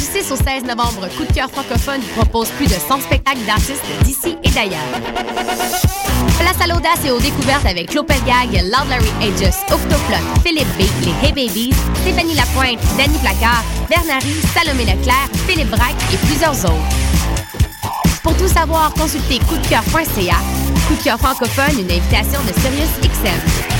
Du 6 au 16 novembre, Coup de cœur francophone vous propose plus de 100 spectacles d'artistes d'ici et d'ailleurs. Place à l'audace et aux découvertes avec Pelgag, Loud Larry Aegis, Octoplot, Philippe B, les Hey Babies, Stéphanie Lapointe, Danny Placard, Bernary, Salomé Leclerc, Philippe Braque et plusieurs autres. Pour tout savoir, consultez coupdecoeur.ca. Coup de cœur francophone, une invitation de Sirius XM.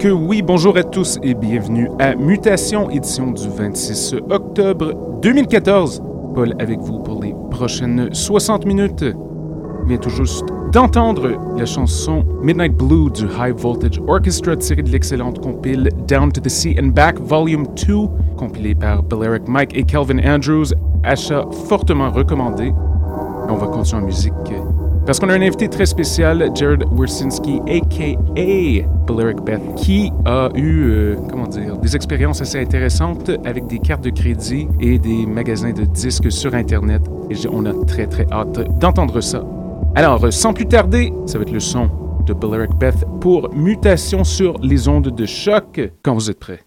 Que oui, bonjour à tous et bienvenue à Mutation, édition du 26 octobre 2014. Paul avec vous pour les prochaines 60 minutes. vient tout juste d'entendre la chanson Midnight Blue du High Voltage Orchestra tirée de l'excellente compile Down to the Sea and Back Volume 2, compilée par Balearic Mike et Calvin Andrews, achat fortement recommandé. On va continuer en musique parce qu'on a un invité très spécial, Jared Wersinski, a.k.a. Balearic Beth, qui a eu, euh, comment dire, des expériences assez intéressantes avec des cartes de crédit et des magasins de disques sur Internet. Et on a très très hâte d'entendre ça. Alors, sans plus tarder, ça va être le son de Balearic Beth pour Mutation sur les ondes de choc quand vous êtes prêts.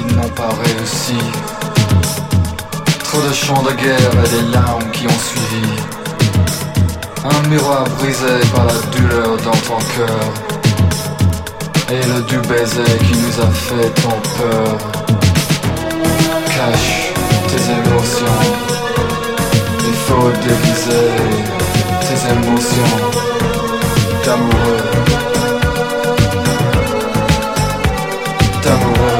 Qui n'ont pas réussi. Trop de chants de guerre et des larmes qui ont suivi. Un miroir brisé par la douleur dans ton cœur. Et le doux baiser qui nous a fait tant peur. Cache tes émotions. Il faut déguiser tes émotions d'amoureux. D'amoureux.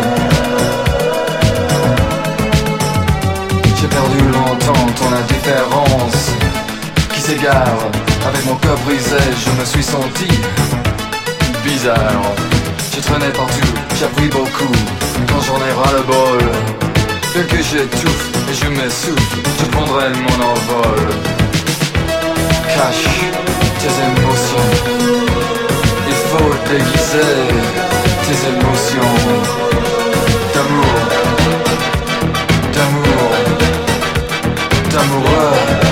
Avec mon cœur brisé, je me suis senti bizarre. Je traînais partout, j'ai appris beaucoup. Quand j'en ai ras le bol, dès que j'étouffe et je m'essouffle, je prendrai mon envol. Cache tes émotions, il faut déguiser tes émotions d'amour, d'amour, d'amoureux.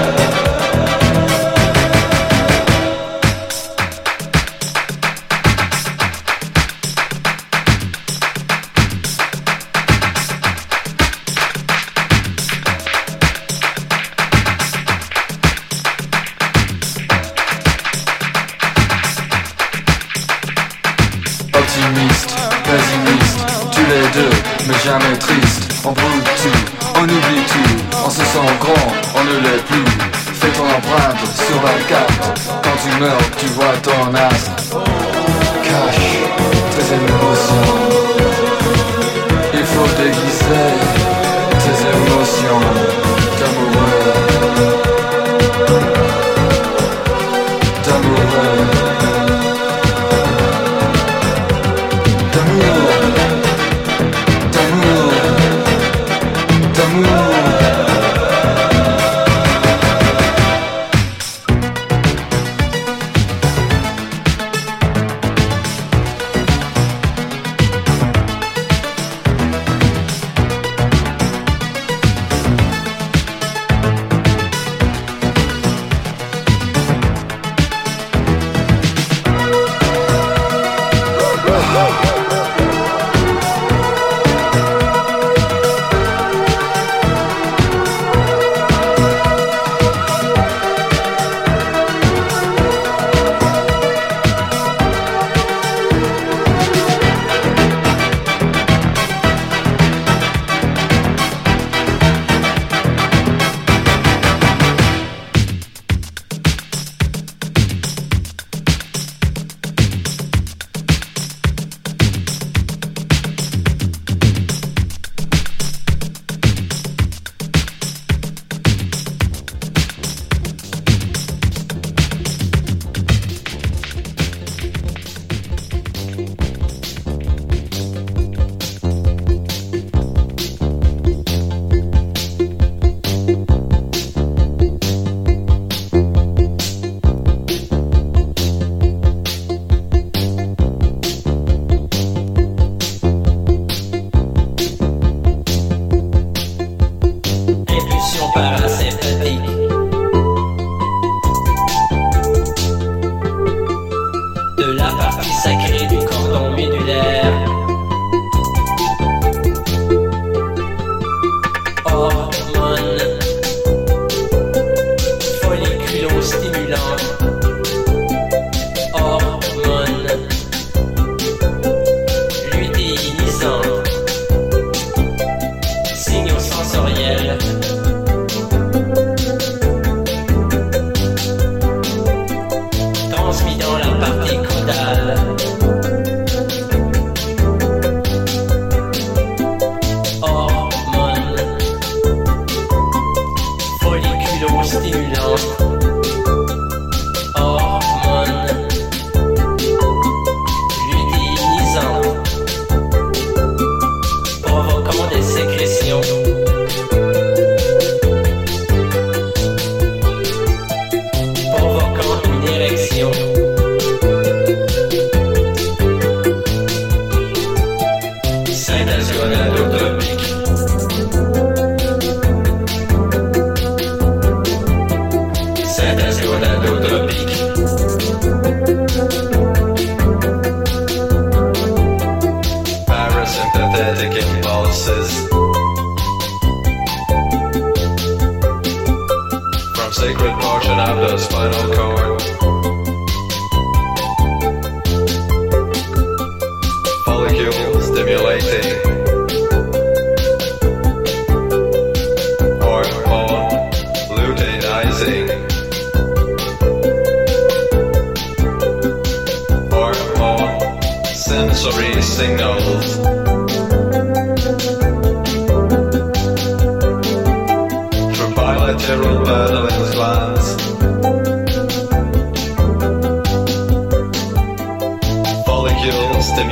Quand tu meurs, tu vois ton astre.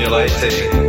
undulating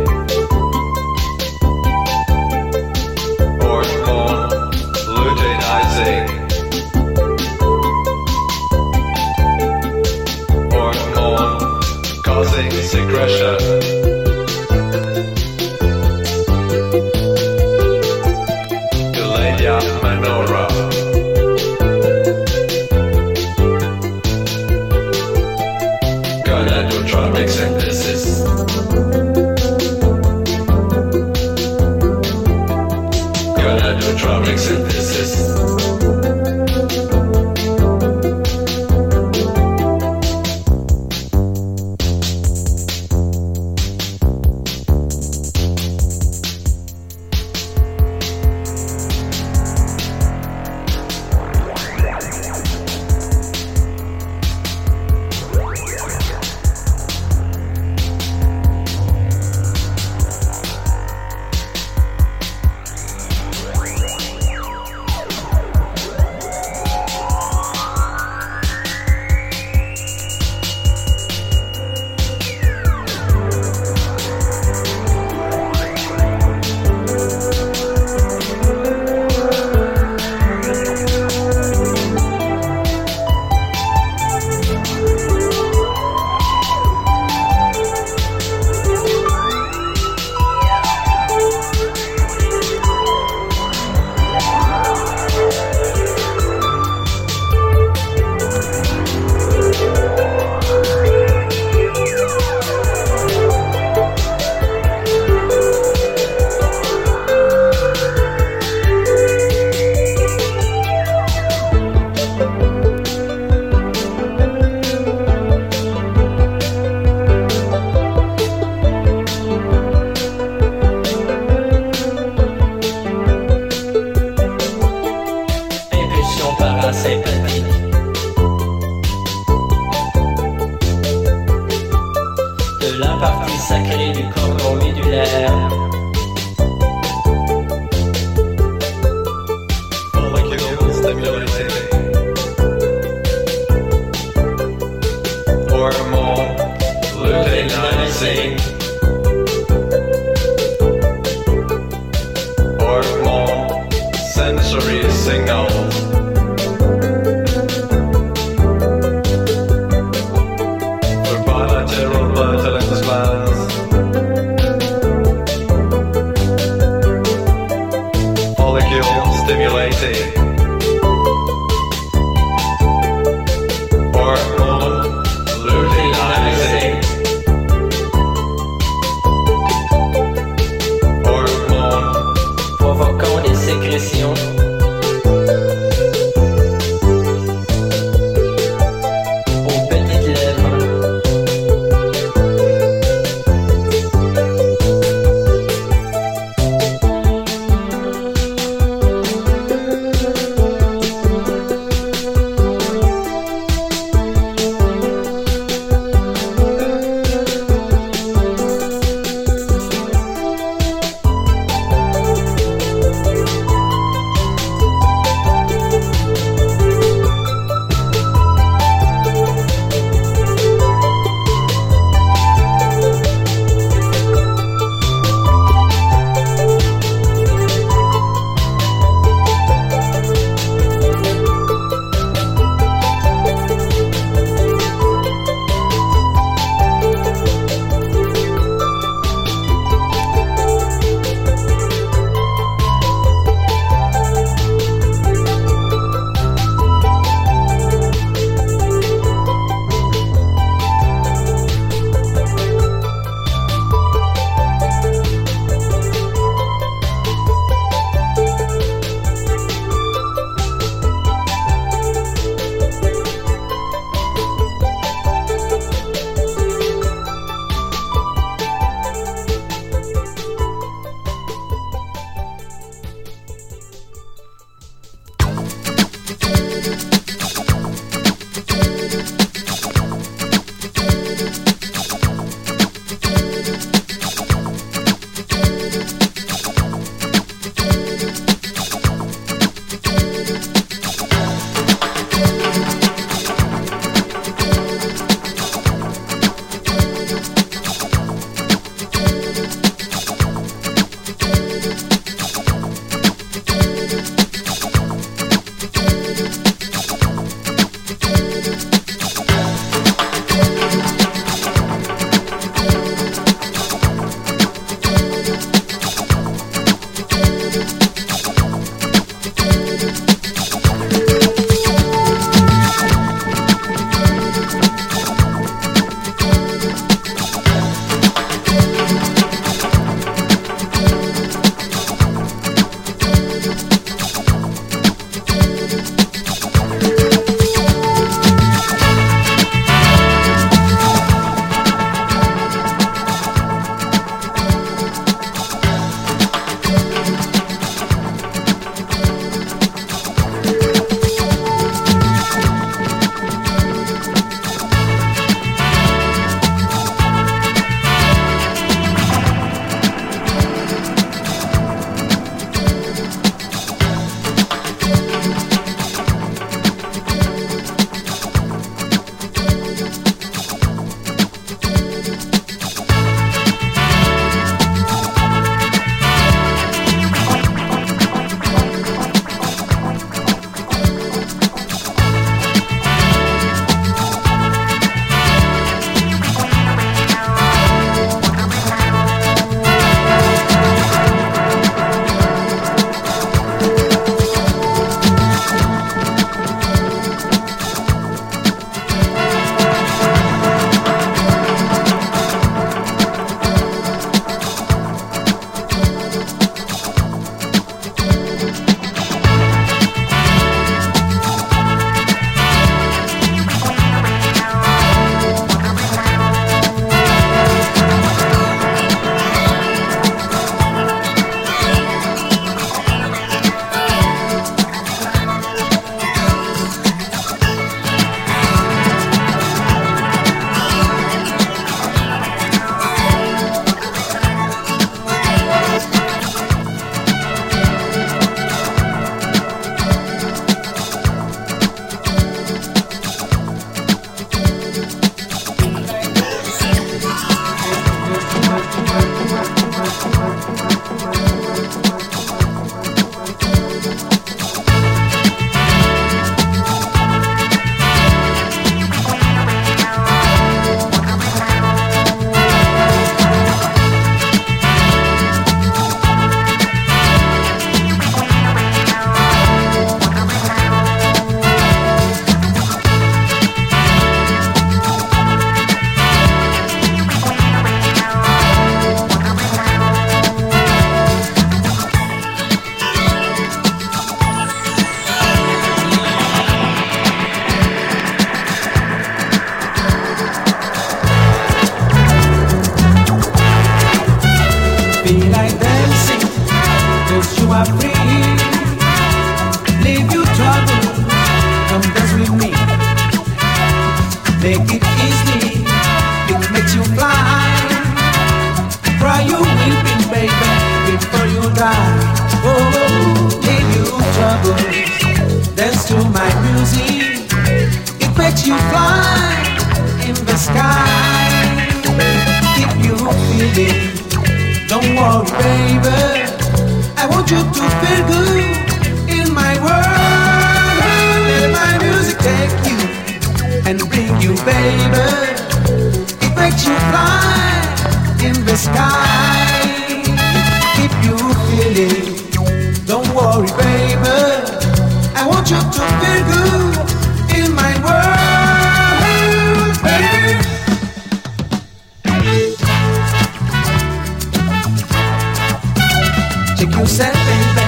Check yourself, baby,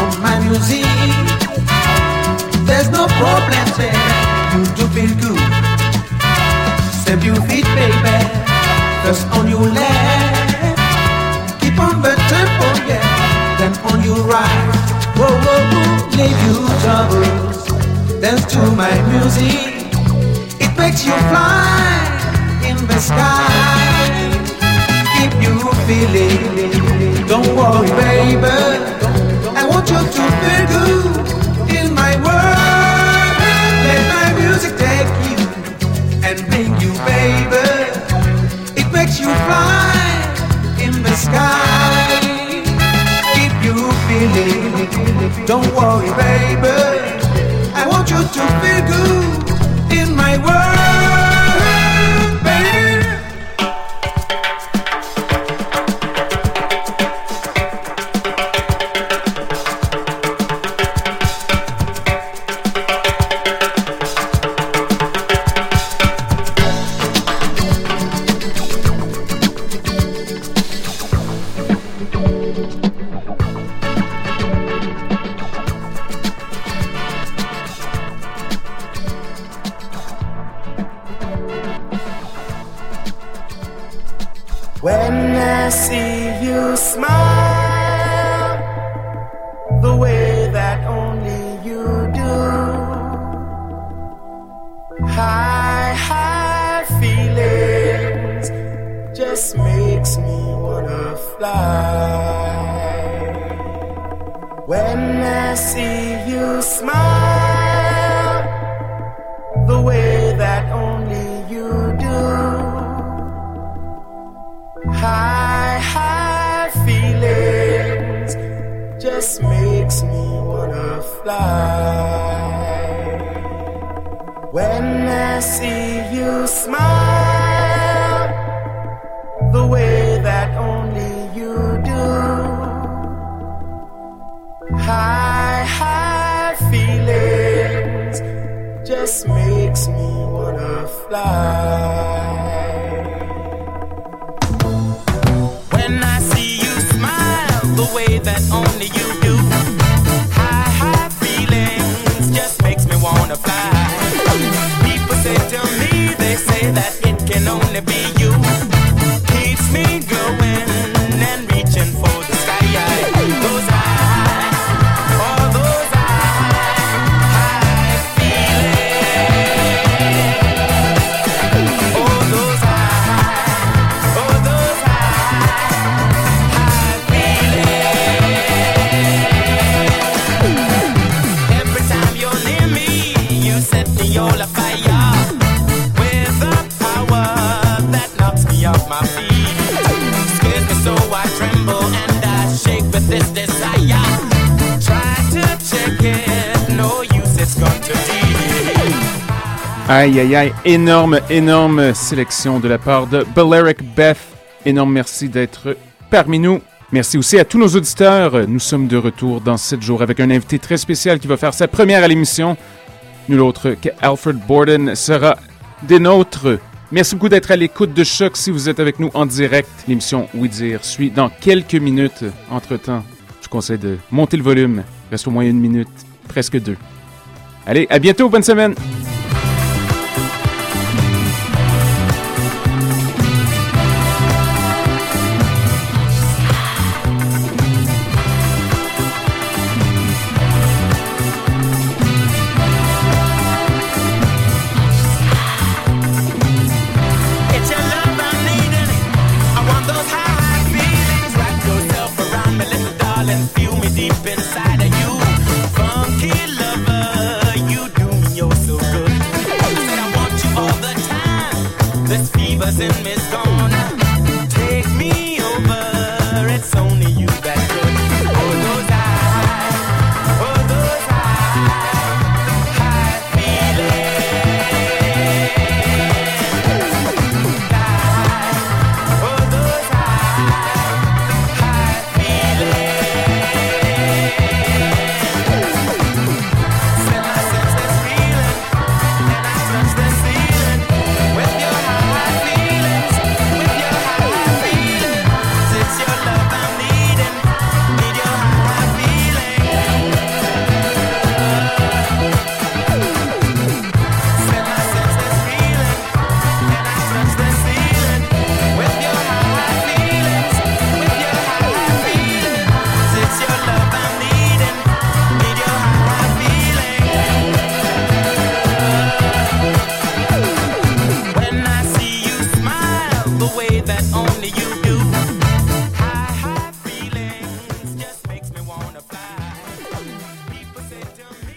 on my music. There's no problem, baby. You do feel good. Step your feet, baby. First on your left. Keep on the tempo, yeah. Then on your right. Whoa, whoa, whoa. Leave you troubles. Dance to my music. It makes you fly in the sky. Keep you feeling. Don't worry, baby. I want you to feel good in my world. Let my music take you and bring you, baby. It makes you fly in the sky. Keep you feeling. Don't worry, baby. I want you to feel good Aïe, aïe, aïe. Énorme, énorme sélection de la part de Balearic Beth. Énorme merci d'être parmi nous. Merci aussi à tous nos auditeurs. Nous sommes de retour dans 7 jours avec un invité très spécial qui va faire sa première à l'émission. Nul autre qu'Alfred Borden sera des nôtres. Merci beaucoup d'être à l'écoute de Choc si vous êtes avec nous en direct. L'émission Oui Dire suit dans quelques minutes. Entre-temps, je conseille de monter le volume. Reste au moins une minute, presque deux. Allez, à bientôt, bonne semaine!